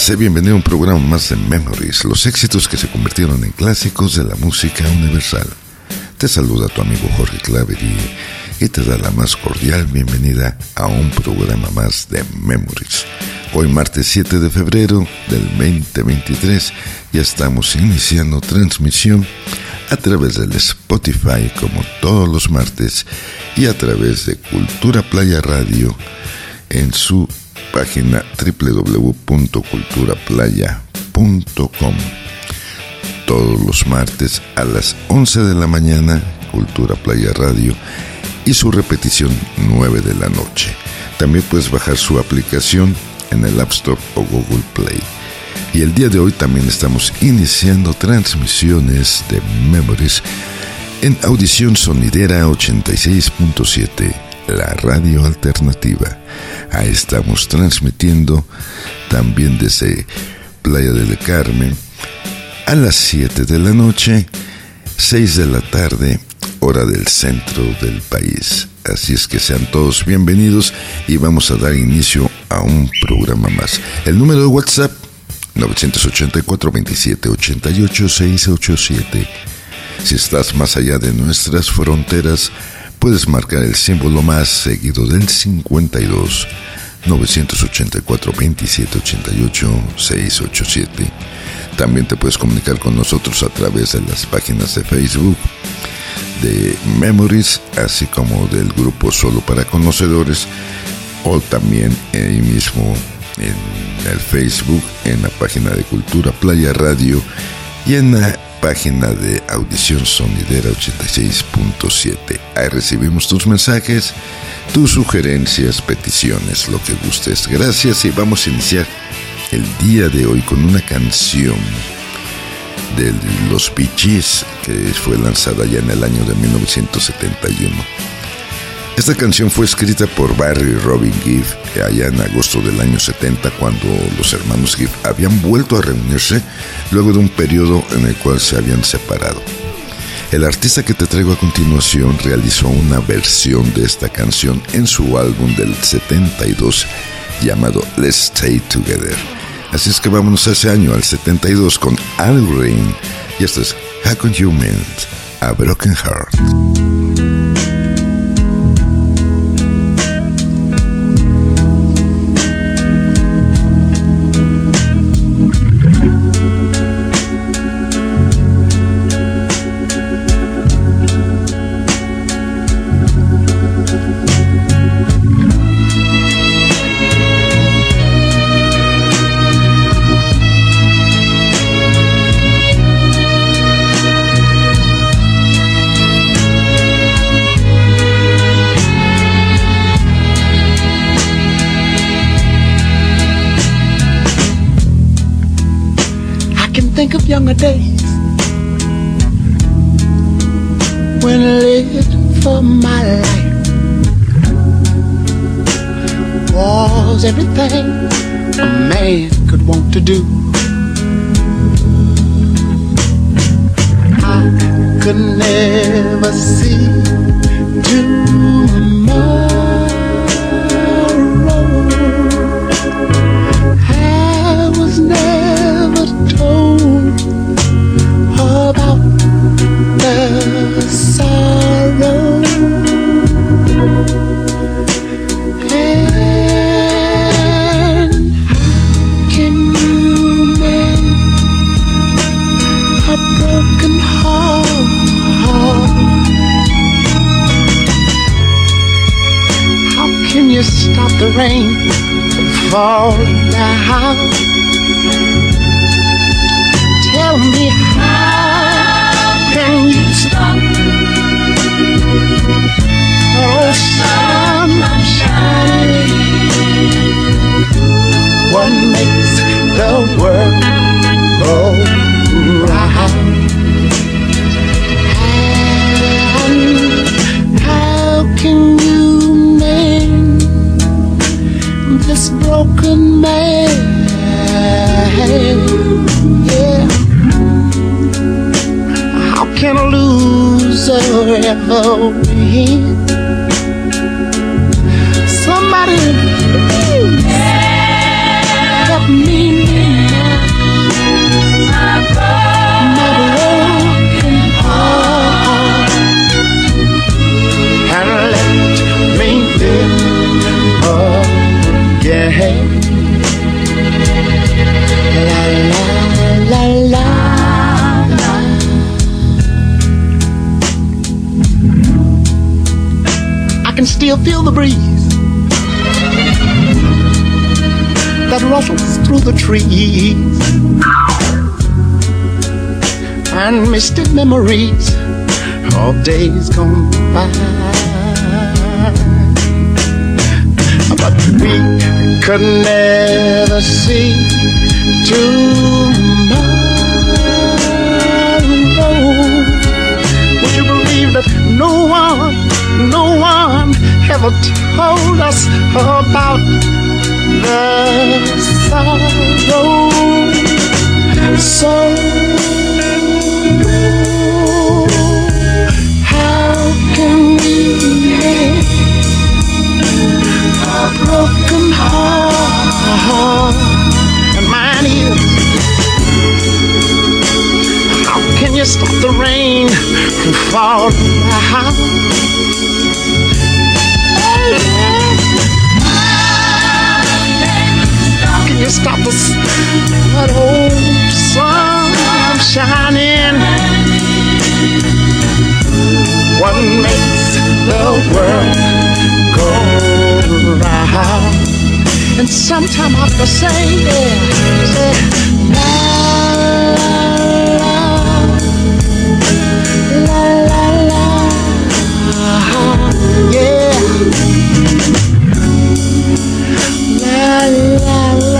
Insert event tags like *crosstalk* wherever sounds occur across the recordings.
Hola, sé bienvenido a un programa más de Memories, los éxitos que se convirtieron en clásicos de la música universal. Te saluda tu amigo Jorge Clavery y te da la más cordial bienvenida a un programa más de Memories. Hoy martes 7 de febrero del 2023 ya estamos iniciando transmisión a través del Spotify como todos los martes y a través de Cultura Playa Radio en su página www.culturaplaya.com. Todos los martes a las 11 de la mañana, Cultura Playa Radio y su repetición 9 de la noche. También puedes bajar su aplicación en el App Store o Google Play. Y el día de hoy también estamos iniciando transmisiones de Memories en audición sonidera 86.7, la radio alternativa. Ahí estamos transmitiendo también desde Playa del Carmen a las 7 de la noche, 6 de la tarde, hora del centro del país. Así es que sean todos bienvenidos y vamos a dar inicio a un programa más. El número de WhatsApp 984 27 88 687. Si estás más allá de nuestras fronteras, puedes marcar el símbolo más seguido del 52 984 27 88 687. También te puedes comunicar con nosotros a través de las páginas de Facebook de Memories, así como del grupo Solo para Conocedores, o también ahí mismo en el Facebook, en la página de Cultura Playa Radio y en la página de Audición Sonidera 86.7. Ahí recibimos tus mensajes, tus sugerencias, peticiones, lo que gustes. Gracias y vamos a iniciar el día de hoy con una canción de los Bee que fue lanzada ya en el año de 1971. Esta canción fue escrita por Barry Robin Gibb allá en agosto del año 70 cuando los hermanos Gibb habían vuelto a reunirse luego de un periodo en el cual se habían separado. El artista que te traigo a continuación realizó una versión de esta canción en su álbum del 72 llamado Let's Stay Together. Así es que vámonos a ese año, al 72, con Al Green. Y esto es How Can You Mend a Broken Heart. Younger days when I lived for my life was everything a man could want to do. I could never see tomorrow. Rain falling down? Tell me how can you stop the sun shining? What makes the world go broken man? Yeah. How can a loser ever win? Feel the breeze that rustles through the trees and misty memories of days gone by. But we could never see tomorrow. Would you believe that no one, no one ever told us about the sorrow? So how can we make a broken heart? And mine is. How can you stop the rain from falling stop the that old sun shining? What makes the world go round? And sometime I to say, yeah, say, la la la la la, yeah. La la la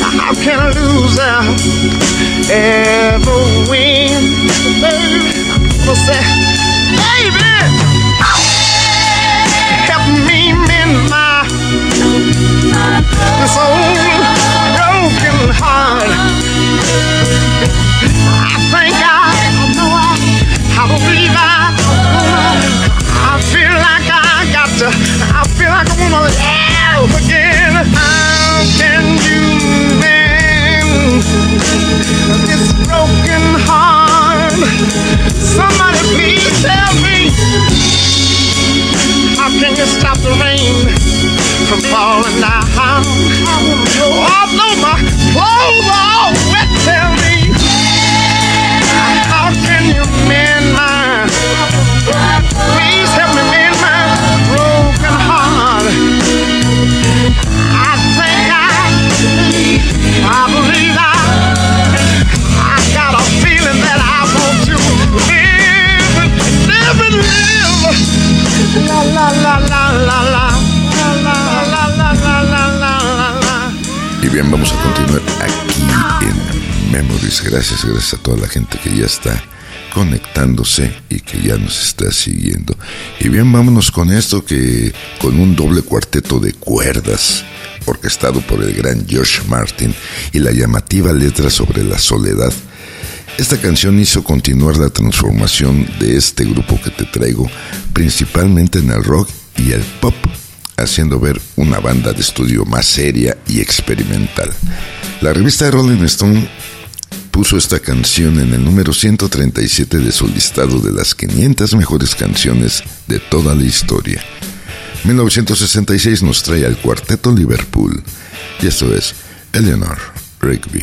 how can a loser ever win? Baby, I say, baby, help me mend my this old broken heart. I think I, I know I, I believe I, I feel like I got to, I feel like I wanna live again. This broken heart? Somebody please tell me. How can you stop the rain from falling down? Although my Y bien, vamos a continuar aquí en Memories. Gracias, gracias a toda la gente que ya está conectándose y que ya nos está siguiendo. Y bien, vámonos con esto que con un doble cuarteto de cuerdas orquestado por el gran George Martin y la llamativa letra sobre la soledad. Esta canción hizo continuar la transformación de este grupo que te traigo, principalmente en el rock y el pop, haciendo ver una banda de estudio más seria y experimental. La revista Rolling Stone puso esta canción en el número 137 de su listado de las 500 mejores canciones de toda la historia. 1966 nos trae al cuarteto Liverpool y esto es Eleanor Rigby.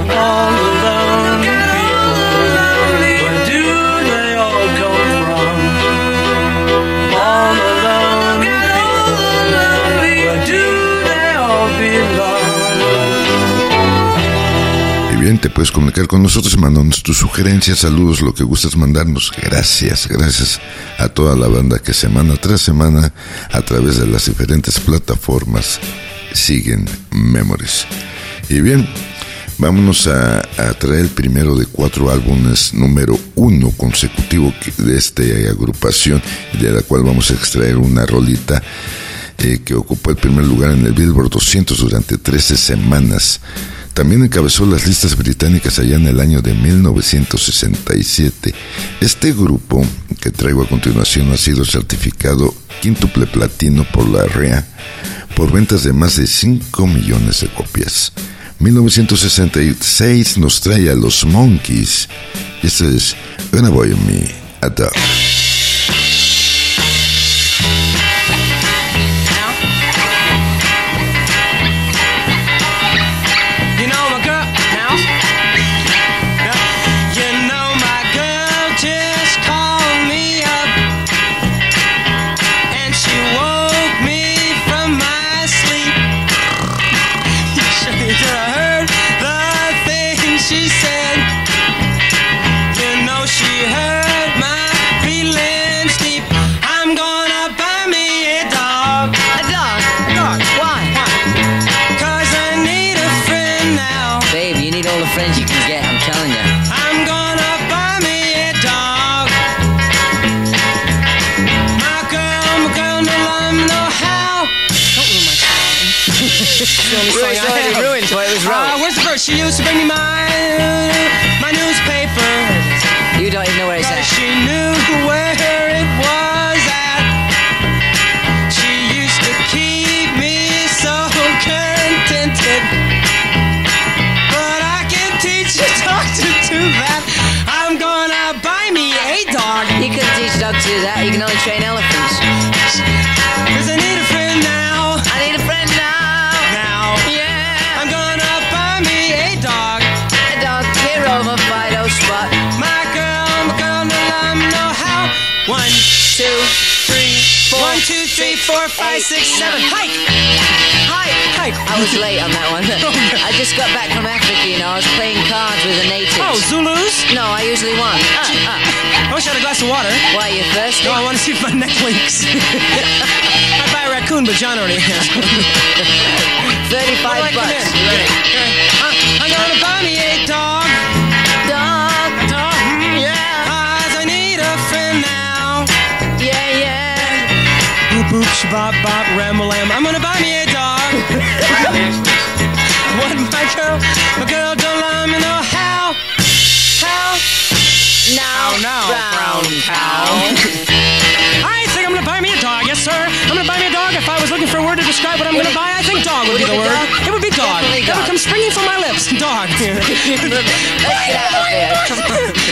te puedes comunicar con nosotros, mandándonos tus sugerencias, saludos, lo que gustes mandarnos. Gracias, gracias a toda la banda que semana tras semana, a través de las diferentes plataformas, siguen Memories. Y bien, vámonos a, traer el primero de cuatro álbumes, número uno consecutivo de esta agrupación, de la cual vamos a extraer una rolita eh, que ocupó el primer lugar en el Billboard 200 durante 13 semanas. También encabezó las listas británicas allá en el año de 1967. Este grupo que traigo a continuación ha sido certificado quíntuple platino por la REA por ventas de más de 5 millones de copias. 1966 nos trae a los Monkeys. Esto es Gonna Boy Me She used to bring me my Hike! Hike! Hike! I was late on that one. *laughs* I just got back from Africa, you know. I was playing cards with the natives. Oh, Zulus? No, I usually won. Uh, uh. I wish I had a glass of water. Why, you thirsty? No, I want to see if my neck links. *laughs* I'd buy a raccoon, but John already has. one. 35 Where do I bucks. in? Shabop bop ram lam. I'm gonna buy me a dog. what my girl, my girl don't let me know how. How? Now, now, brown brown cow. Looking for a word to describe what I'm gonna buy, I think dog would be the word. dog? It would be dog. Definitely That would come springing from my lips. Dog. *laughs* Let's get out of here.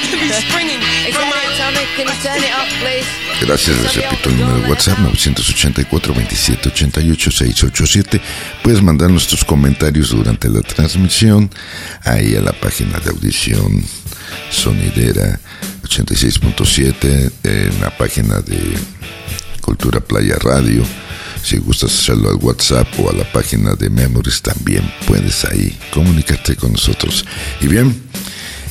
It'd be springing from my. it, Tommy? Can you turn it off, please? Gracias, les repito el número de WhatsApp 984 27 88 687. Puedes mandarnos tus comentarios durante la transmisión ahí a la página de audición sonidera 86.7 en la página de Cultura Playa Radio Si gustas hacerlo al WhatsApp o a la página de Memories, también puedes ahí comunicarte con nosotros. Y bien,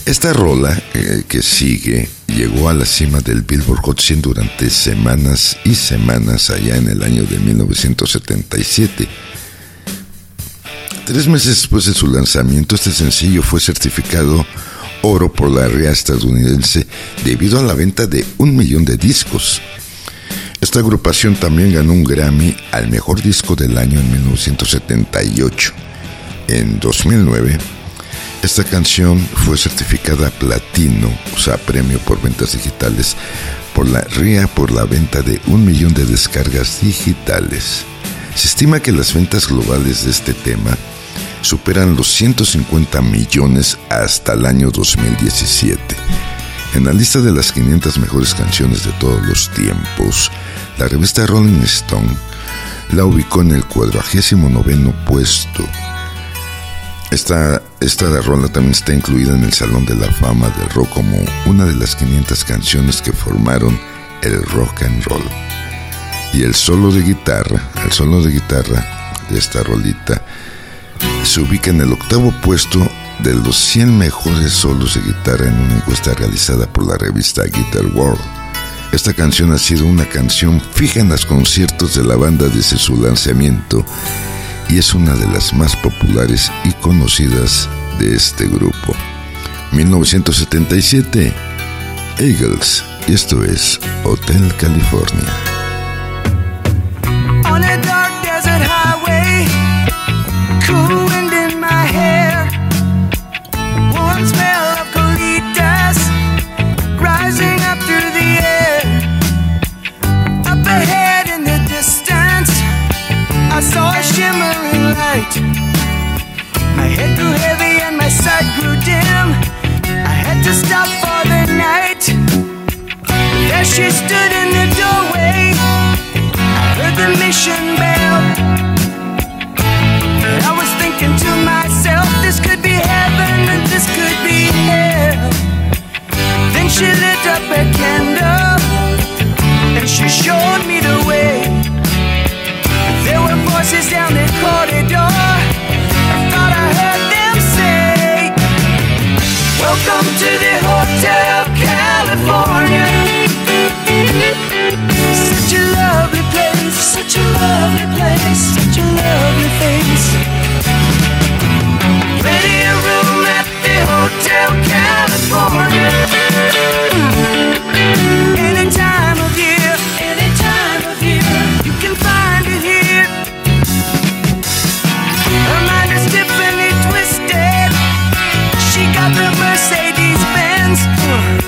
esta rola eh, que sigue llegó a la cima del Billboard Hot 100 durante semanas y semanas allá en el año de 1977. Tres meses después de su lanzamiento, este sencillo fue certificado oro por la RIA estadounidense debido a la venta de un millón de discos. Esta agrupación también ganó un Grammy al mejor disco del año en 1978. En 2009, esta canción fue certificada platino, o sea, premio por ventas digitales, por la RIA por la venta de un millón de descargas digitales. Se estima que las ventas globales de este tema superan los 150 millones hasta el año 2017. En la lista de las 500 mejores canciones de todos los tiempos, la revista Rolling Stone la ubicó en el 49 puesto. Esta, esta rola también está incluida en el Salón de la Fama del Rock como una de las 500 canciones que formaron el rock and roll. Y el solo de guitarra, el solo de guitarra de esta rolita, se ubica en el octavo puesto de los 100 mejores solos de guitarra en una encuesta realizada por la revista Guitar World. Esta canción ha sido una canción fija en los conciertos de la banda desde su lanzamiento y es una de las más populares y conocidas de este grupo. 1977, Eagles, y esto es Hotel California. Light. My head grew heavy and my sight grew dim. I had to stop for the night. There she stood in the doorway. I heard the mission bell. And I was thinking to myself, this could be heaven and this could be hell. Then she lit up a candle and she showed me the way. Voices down the corridor. I thought I heard them say, Welcome to the Hotel California. Such a lovely place, such a lovely place, such a lovely face. Plenty of room at the Hotel California. The Mercedes Benz.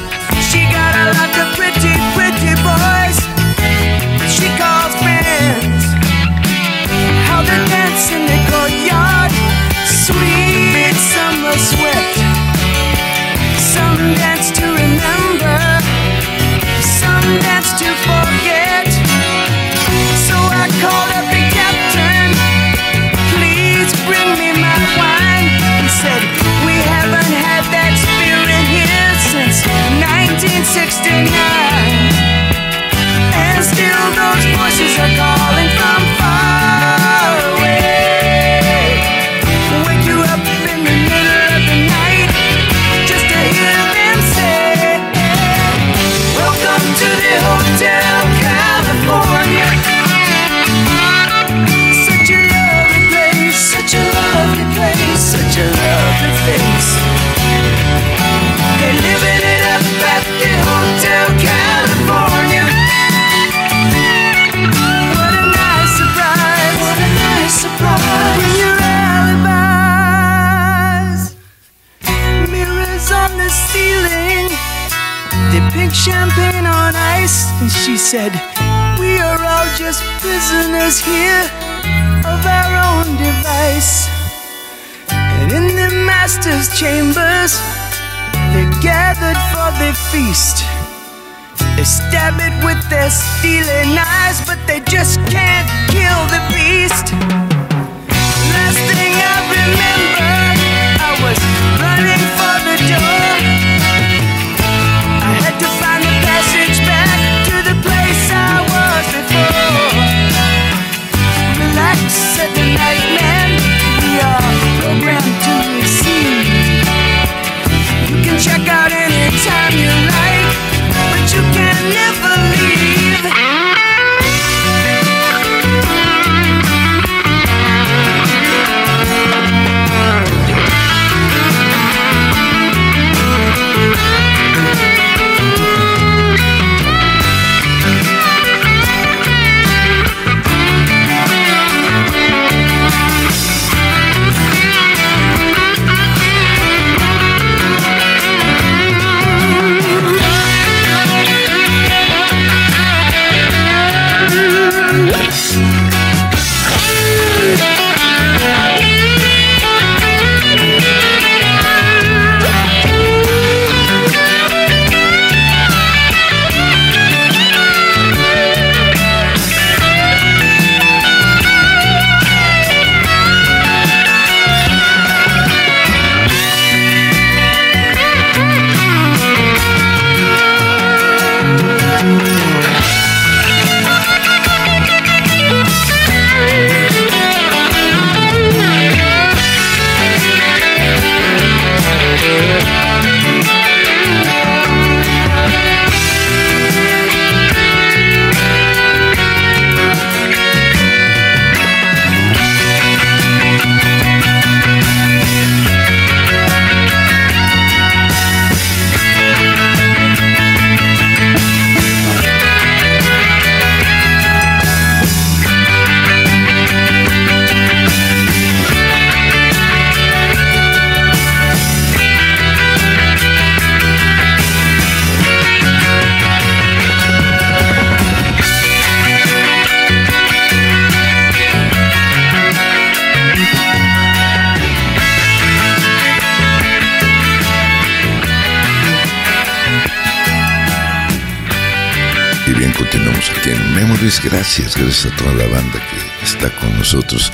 Gracias, gracias a toda la banda que está con nosotros.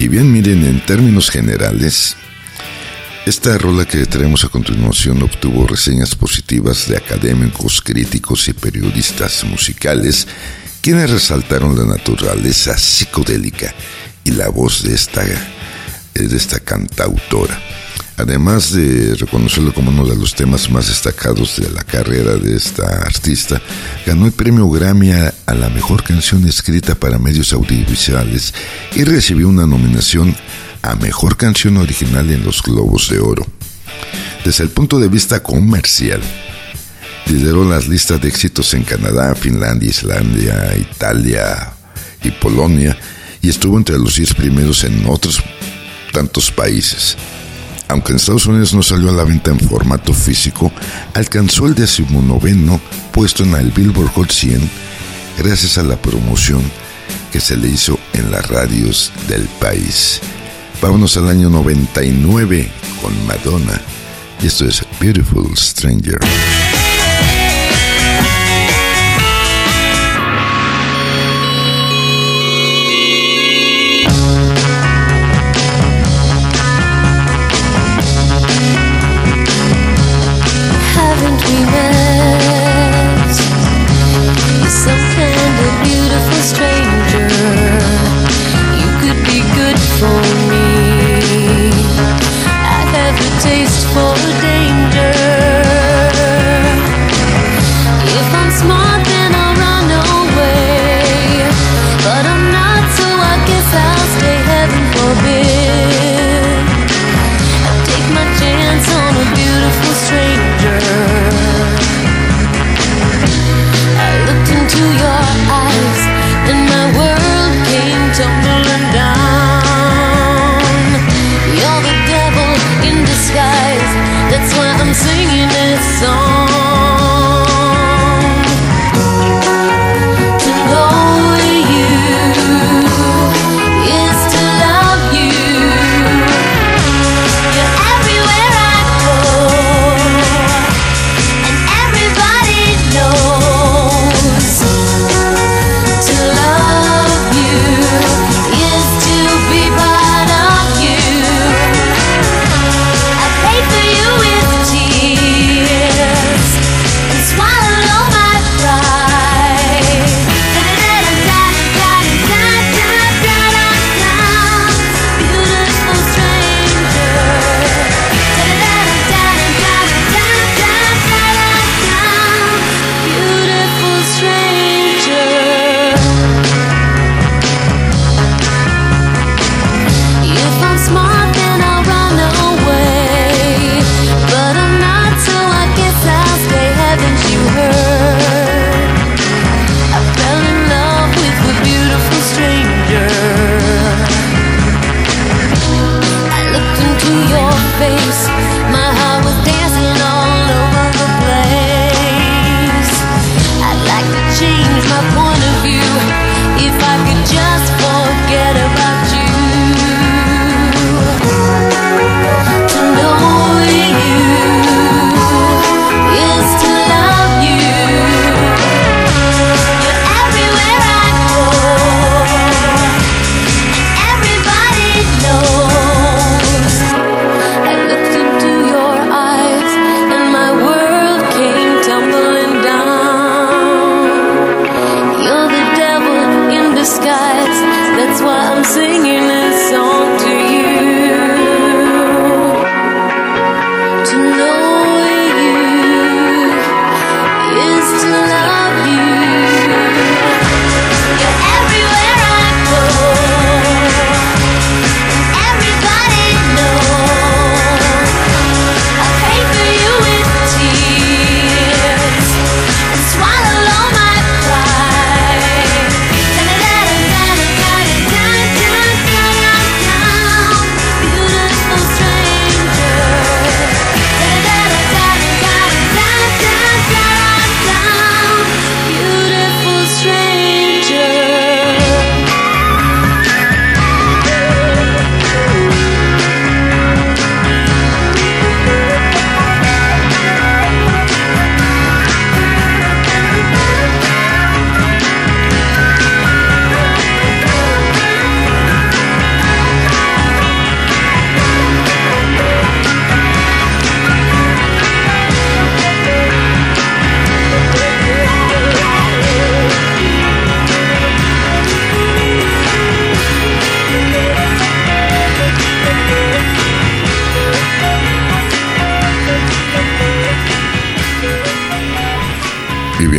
Y bien, miren, en términos generales, esta rola que traemos a continuación obtuvo reseñas positivas de académicos, críticos y periodistas musicales, quienes resaltaron la naturaleza psicodélica y la voz de esta, de esta cantautora además de reconocerlo como uno de los temas más destacados de la carrera de esta artista, ganó el premio Grammy a, la mejor canción escrita para medios audiovisuales y recibió una nominación a mejor canción original en los Globos de Oro. Desde el punto de vista comercial, lideró las listas de éxitos en Canadá, Finlandia, Islandia, Italia y Polonia y estuvo entre los 10 primeros en otros tantos países aunque en Estados Unidos no salió a la venta en formato físico, alcanzó el decimonoveno puesto en el Billboard Hot 100 gracias a la promoción que se le hizo en las radios del país. Vámonos al año 99 con Madonna y esto es Beautiful Stranger.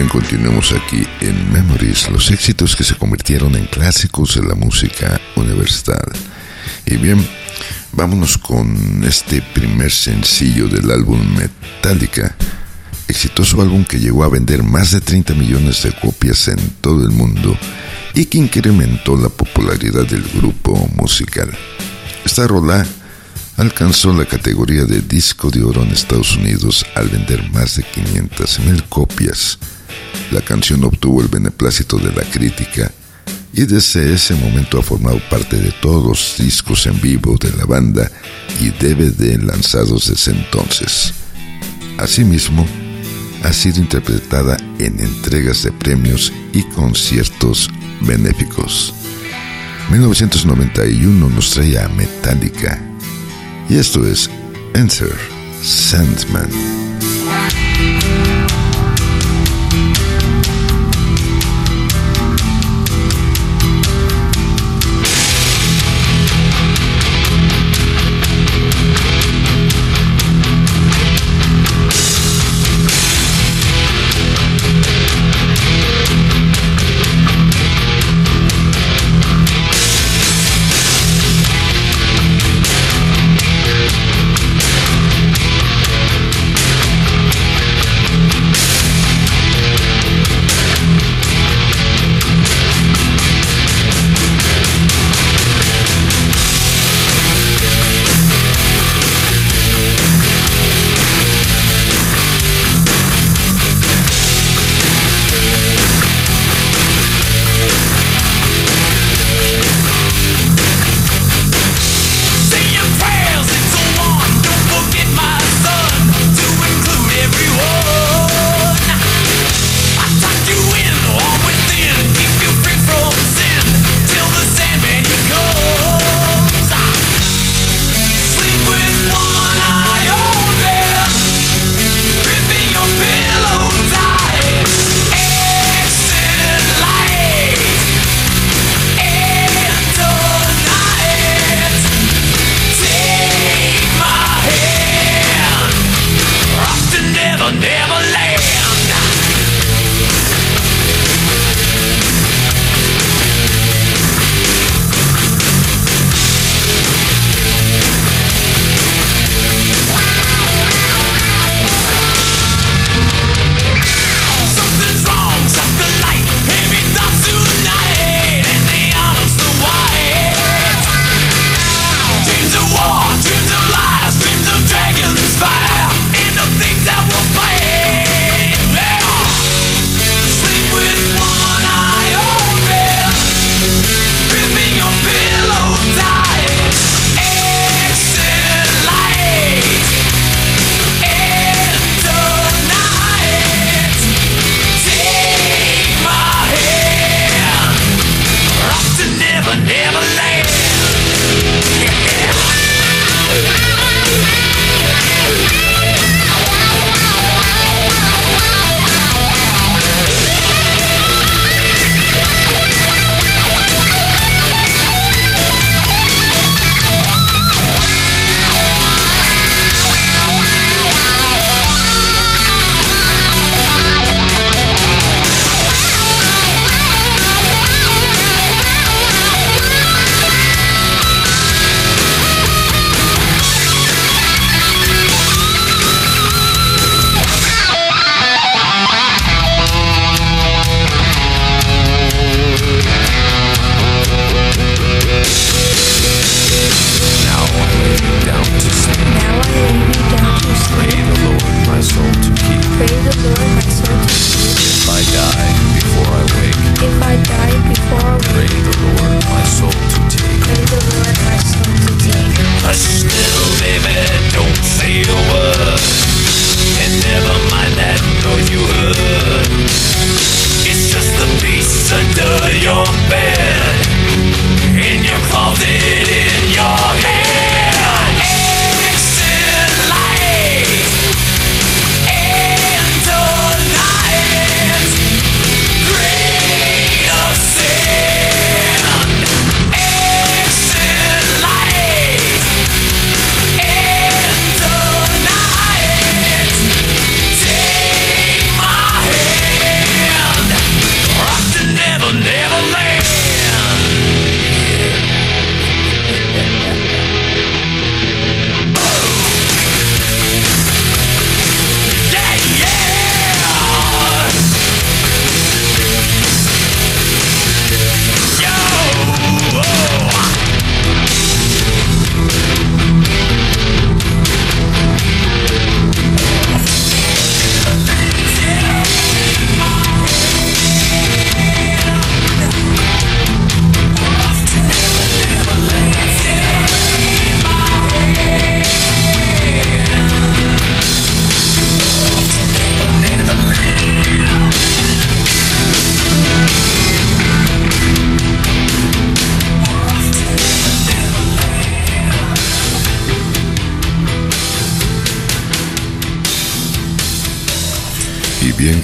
Bien, continuemos aquí en Memories, los éxitos que se convirtieron en clásicos de la música universal. Y bien, vámonos con este primer sencillo del álbum Metallica, exitoso álbum que llegó a vender más de 30 millones de copias en todo el mundo y que incrementó la popularidad del grupo musical. Esta rola alcanzó la categoría de disco de oro en Estados Unidos al vender más de 500 mil copias. La canción obtuvo el beneplácito de la crítica y desde ese momento ha formado parte de todos los discos en vivo de la banda y DVD lanzados desde entonces. Asimismo, ha sido interpretada en entregas de premios y conciertos benéficos. 1991 nos trae a Metallica y esto es Enter Sandman.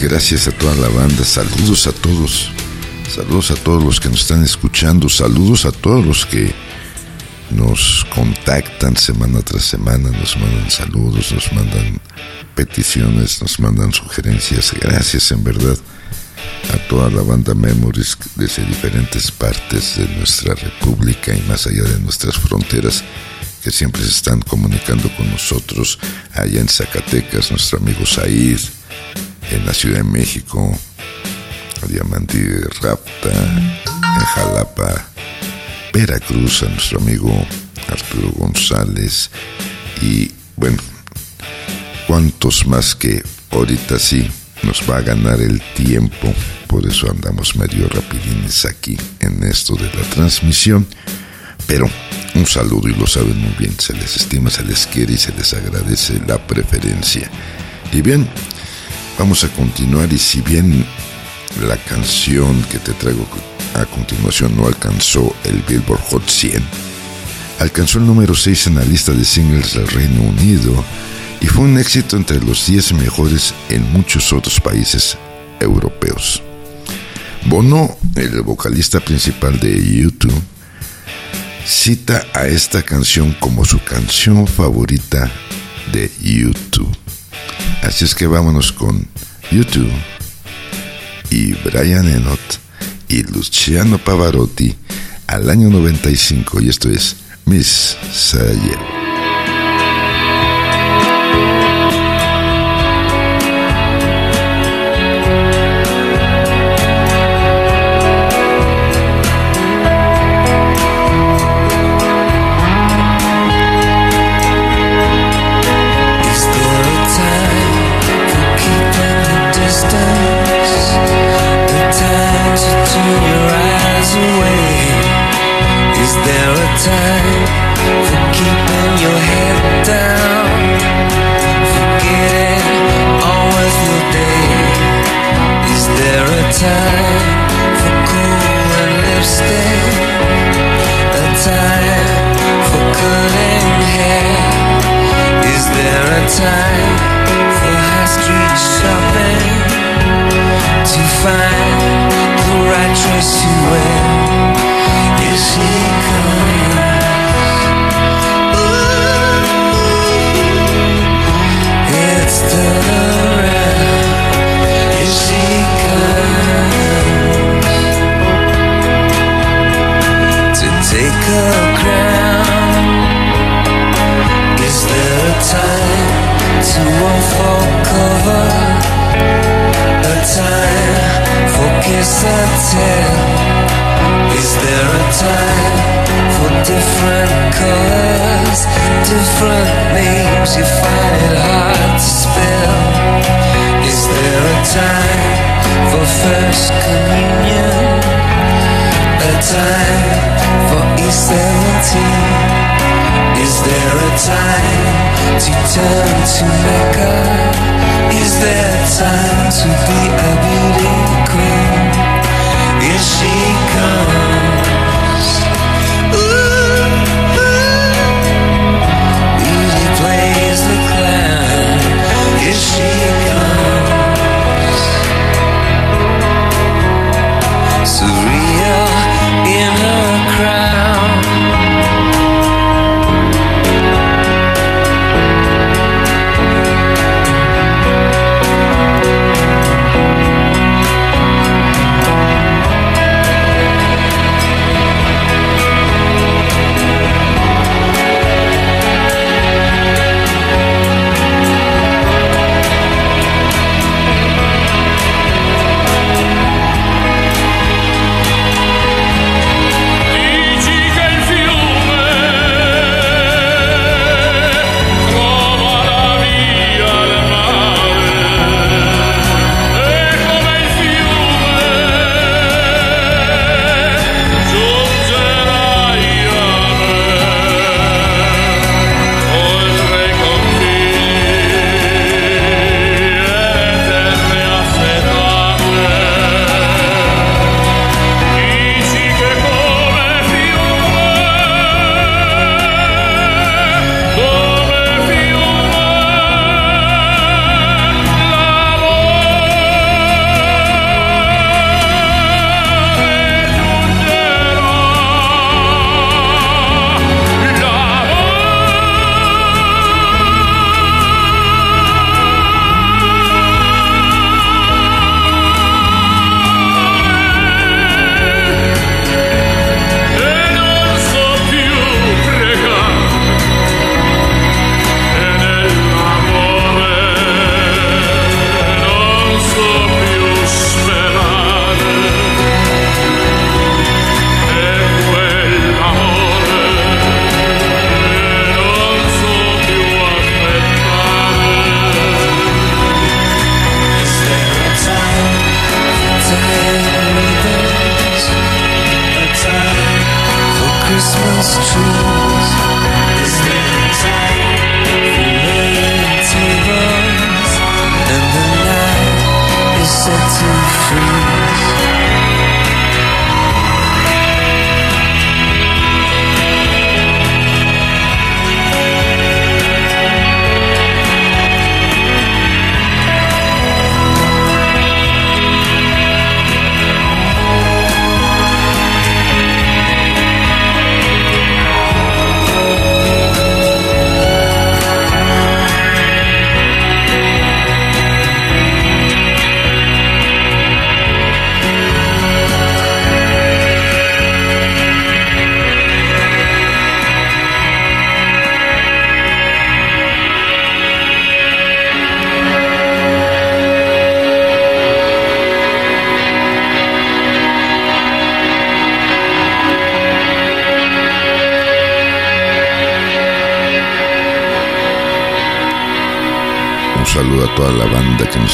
Gracias a toda la banda, saludos a todos, saludos a todos los que nos están escuchando, saludos a todos los que nos contactan semana tras semana, nos mandan saludos, nos mandan peticiones, nos mandan sugerencias, gracias en verdad a toda la banda Memories desde diferentes partes de nuestra república y más allá de nuestras fronteras que siempre se están comunicando con nosotros. Allá en Zacatecas, nuestro amigo Said, en la Ciudad de México, Diamante Rapta, en Jalapa, Veracruz, a nuestro amigo Arturo González y bueno, cuantos más que ahorita sí nos va a ganar el tiempo, por eso andamos medio rapidines aquí en esto de la transmisión, pero un saludo y lo saben muy bien, se les estima, se les quiere y se les agradece la preferencia. Y bien, vamos a continuar y si bien la canción que te traigo a continuación no alcanzó el Billboard Hot 100, alcanzó el número 6 en la lista de singles del Reino Unido y fue un éxito entre los 10 mejores en muchos otros países europeos. Bono, el vocalista principal de YouTube, cita a esta canción como su canción favorita de YouTube. Así es que vámonos con YouTube y Brian Ennott y Luciano Pavarotti al año 95 y esto es Miss Sayel. Time for E17? Is there a time to turn to Mecca? Is there time to be a beauty queen? If she comes,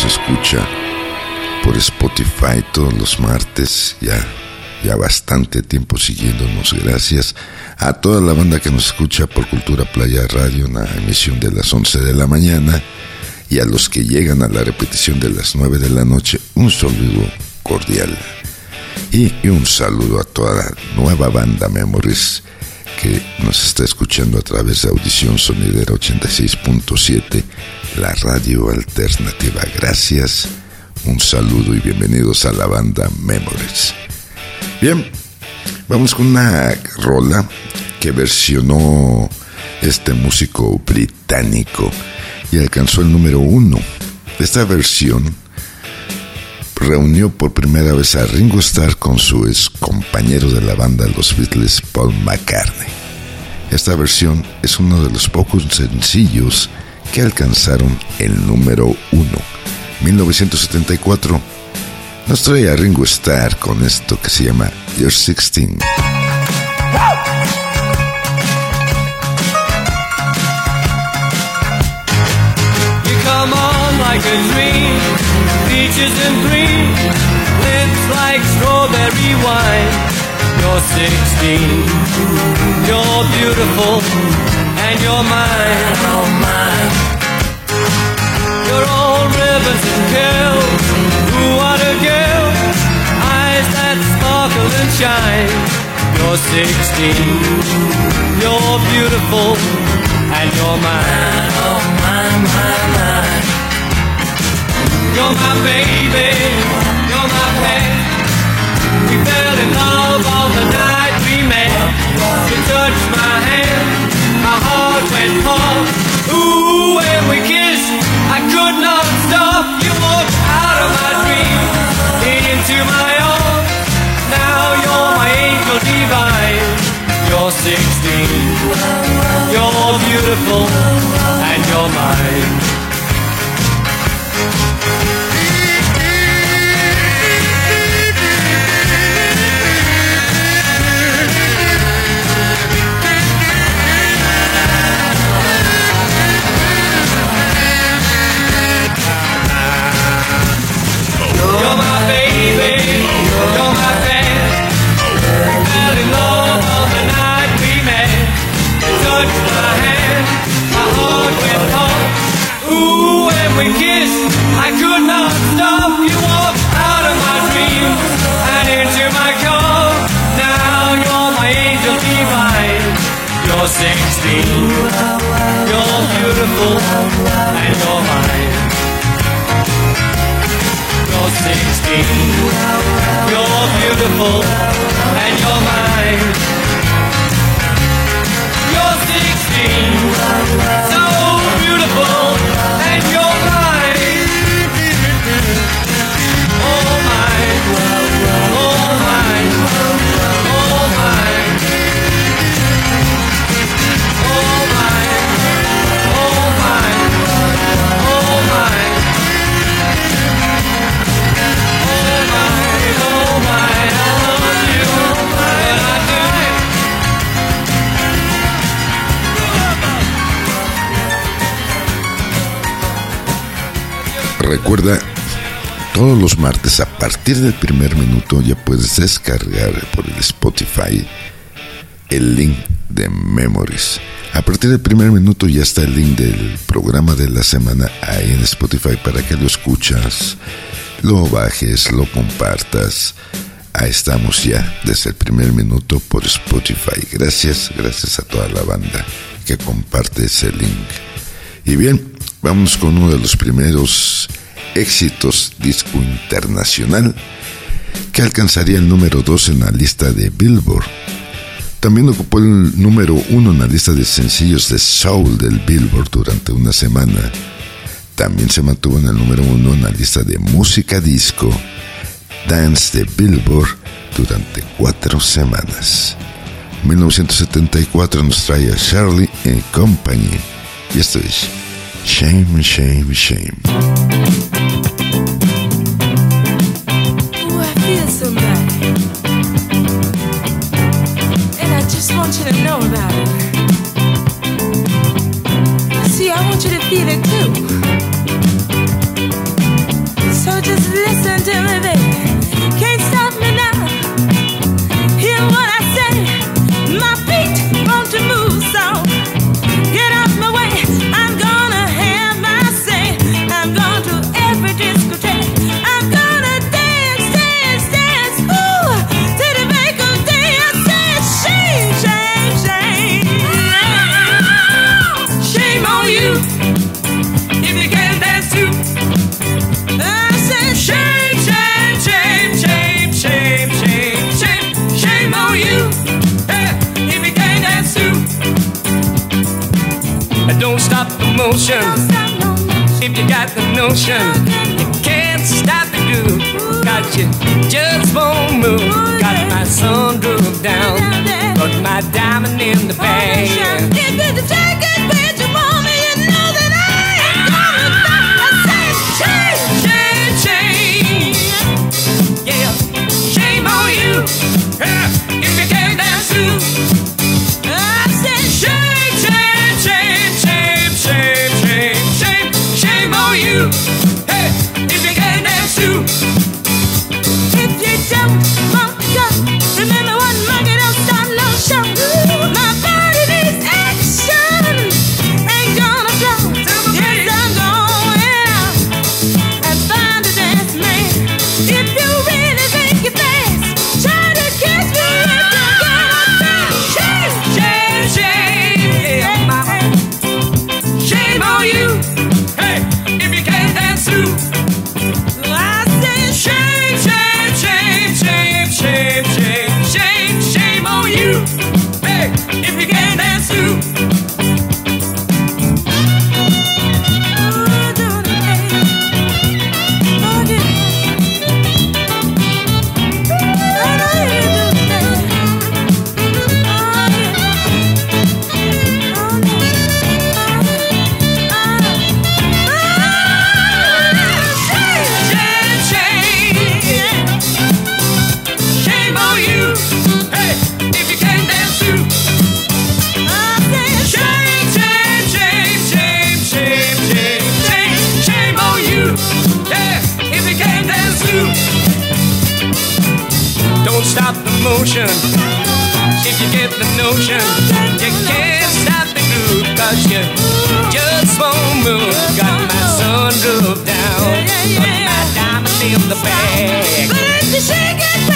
nos escucha por Spotify todos los martes, ya, ya bastante tiempo siguiéndonos. Gracias a toda la banda que nos escucha por Cultura Playa Radio, una emisión de las 11 de la mañana, y a los que llegan a la repetición de las 9 de la noche, un saludo cordial. Y, y un saludo a toda la nueva banda Memories que nos está escuchando a través de Audición Sonidera 86.7, la radio alternativa. Gracias, un saludo y bienvenidos a la banda Memories. Bien, vamos con una rola que versionó este músico británico y alcanzó el número uno. Esta versión reunió por primera vez a Ringo Starr con su ex compañero de la banda Los Beatles, Paul McCartney. Esta versión es uno de los pocos sencillos que alcanzaron el número uno. 1974 nos trae a Ringo Starr con esto que se llama You're 16. You come on like a dream, peaches and cream, lips like strawberry wine. You're 16, you're beautiful, and you're mine, oh mine. You're all ribbons and curls, what a girl, eyes that sparkle and shine. You're 16, you're beautiful, and you're mine, oh mine, mine, mine. You're my baby, you're my pet. We fell in love on the night we met. You touched my hand, heart went. Ooh, when we kissed, I could not stop. You walked out of my dream, into my arms. Now you're my angel divine. You're 16, you're beautiful, and you're mine. Went pump. Ooh, when we kissed, I could not stop. You walked out of my dreams and into my car. Now you're my angel divine. You're 16, you're beautiful, and you're mine. You're 16. You're beautiful and you're mine. You're 16. Recuerda, todos los martes a partir del primer minuto ya puedes descargar por el Spotify el link de Memories. A partir del primer minuto ya está el link del programa de la semana ahí en Spotify para que lo escuchas, lo bajes, lo compartas. Ahí estamos ya desde el primer minuto por Spotify. Gracias, gracias a toda la banda que comparte ese link. Y bien, vamos con uno de los primeros éxitos disco internacional que alcanzaría el número 2 en la lista de Billboard. También ocupó el número 1 en la lista de sencillos de Soul del Billboard durante una semana. También se mantuvo en el número 1 en la lista de música disco Dance de Billboard durante cuatro semanas. 1974 nos trae a Charlie and Company y esto es Shame, Shame, Shame. Don't stop the motion. If you got the notion, you can't stop the groove. Cause you just won't move. Got my sunroof down, put my diamond in the bag. You. Stop the motion. If you get the notion, you can't stop the groove, cause you just won't move. Got my sunroof down, got my diamond in the bag. But if you shake it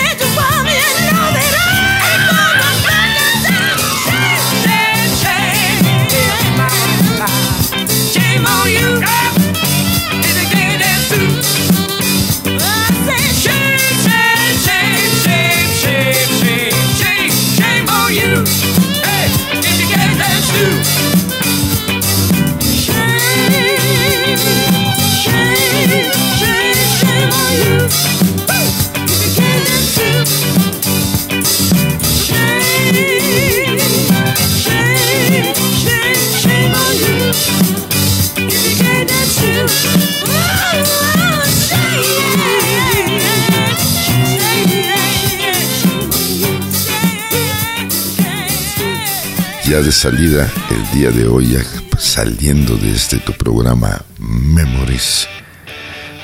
De salida el día de hoy, saliendo de este tu programa Memories,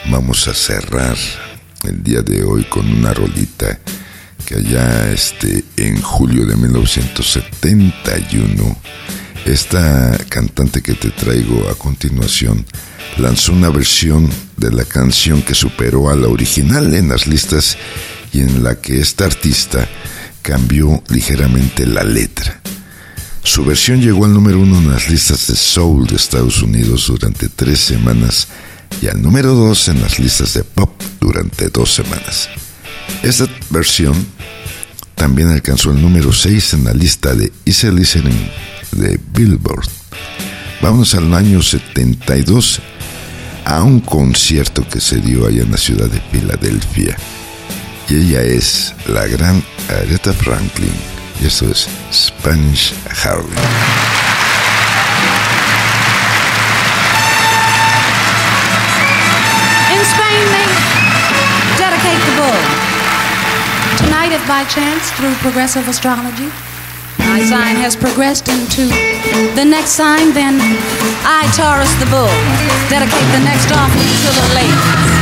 vamos a cerrar el día de hoy con una rolita que allá este, en julio de 1971, esta cantante que te traigo a continuación lanzó una versión de la canción que superó a la original en las listas y en la que esta artista cambió ligeramente la letra. Su versión llegó al número uno en las listas de soul de Estados Unidos durante tres semanas y al número dos en las listas de pop durante dos semanas. Esta versión también alcanzó el número 6 en la lista de Easy Listening de Billboard. Vamos al año 72 a un concierto que se dio allá en la ciudad de Filadelfia. Y ella es la gran Aretha Franklin. Y eso es Spanish Harlem. In Spain, they dedicate the bull. Tonight, if by chance, through progressive astrology, my sign has progressed into the next sign, then I, Taurus the bull, dedicate the next offering to the ladies.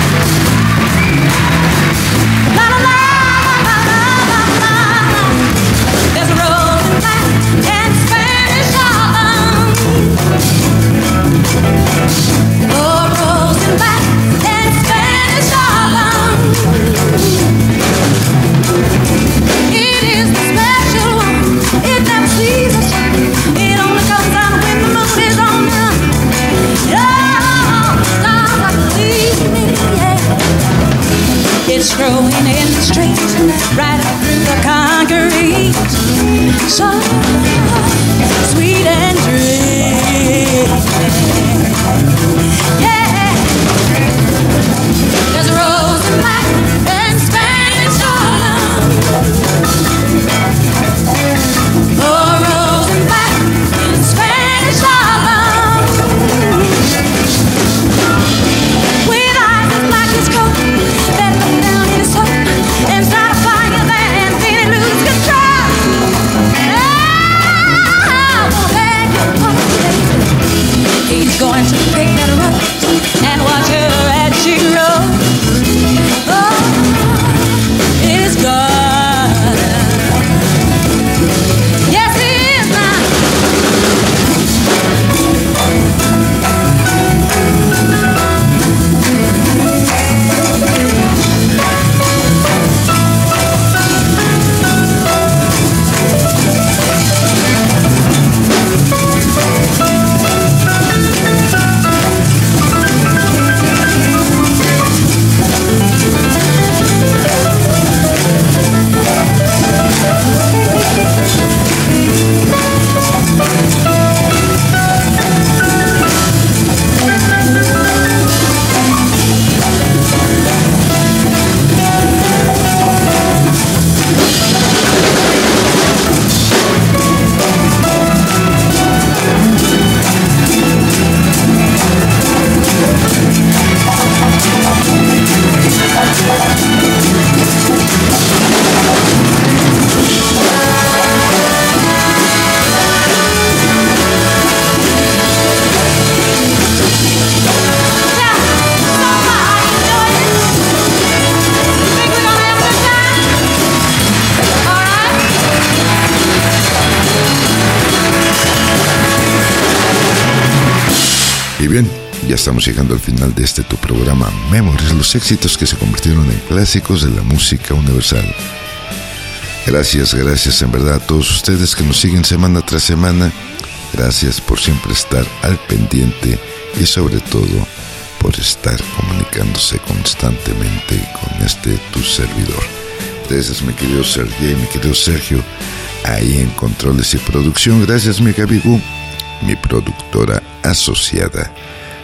De este tu programa Memories, los éxitos que se convirtieron en clásicos de la música universal. Gracias, gracias en verdad a todos ustedes que nos siguen semana tras semana. Gracias por siempre estar al pendiente y sobre todo por estar comunicándose constantemente con este tu servidor. Gracias mi querido Sergio, mi querido Sergio, ahí en controles y producción. Gracias mi Gabigu, mi productora asociada.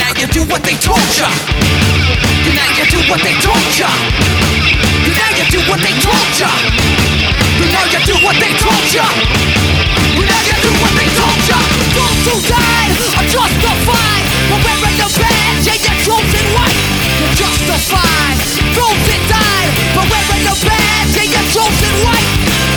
now you do what they told ya. And now you do what they told ya. And now you do what they told ya. And now you do what they told ya. And now you do what they told ya. Those who died are justified. For wearing the badge and your chosen white. You're justified. Those that died for wearing the badge and your chosen white.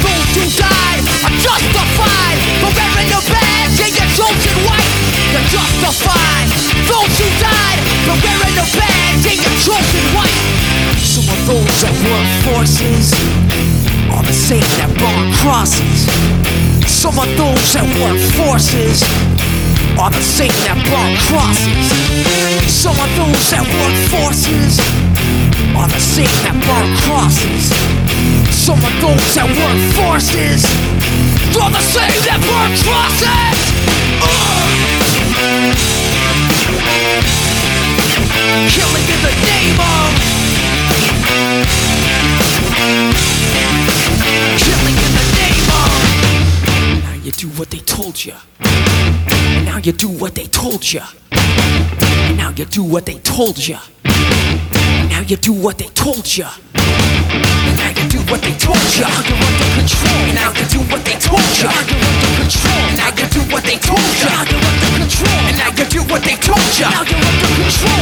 Those who died are justified For wearing the badge and your chosen white You're justified Those who died for wearing the badge and your chosen white Some of those that work forces are the same that burn crosses. Some of those that work forces are the same that burn crosses. Some of those that work forces are the same that burn crosses. Some of those that work forces are the same that burn crosses. Killing in the name of. Killing in the name of. Now you do what they told ya. And now you do what they told ya. And now you do what they told ya. And now you do what they told you what they told ya. I can run control. Now you do what they told ya. You're run the control. Now you do what they told ya. You're run the control. Now you do what they told ya. I can run the control.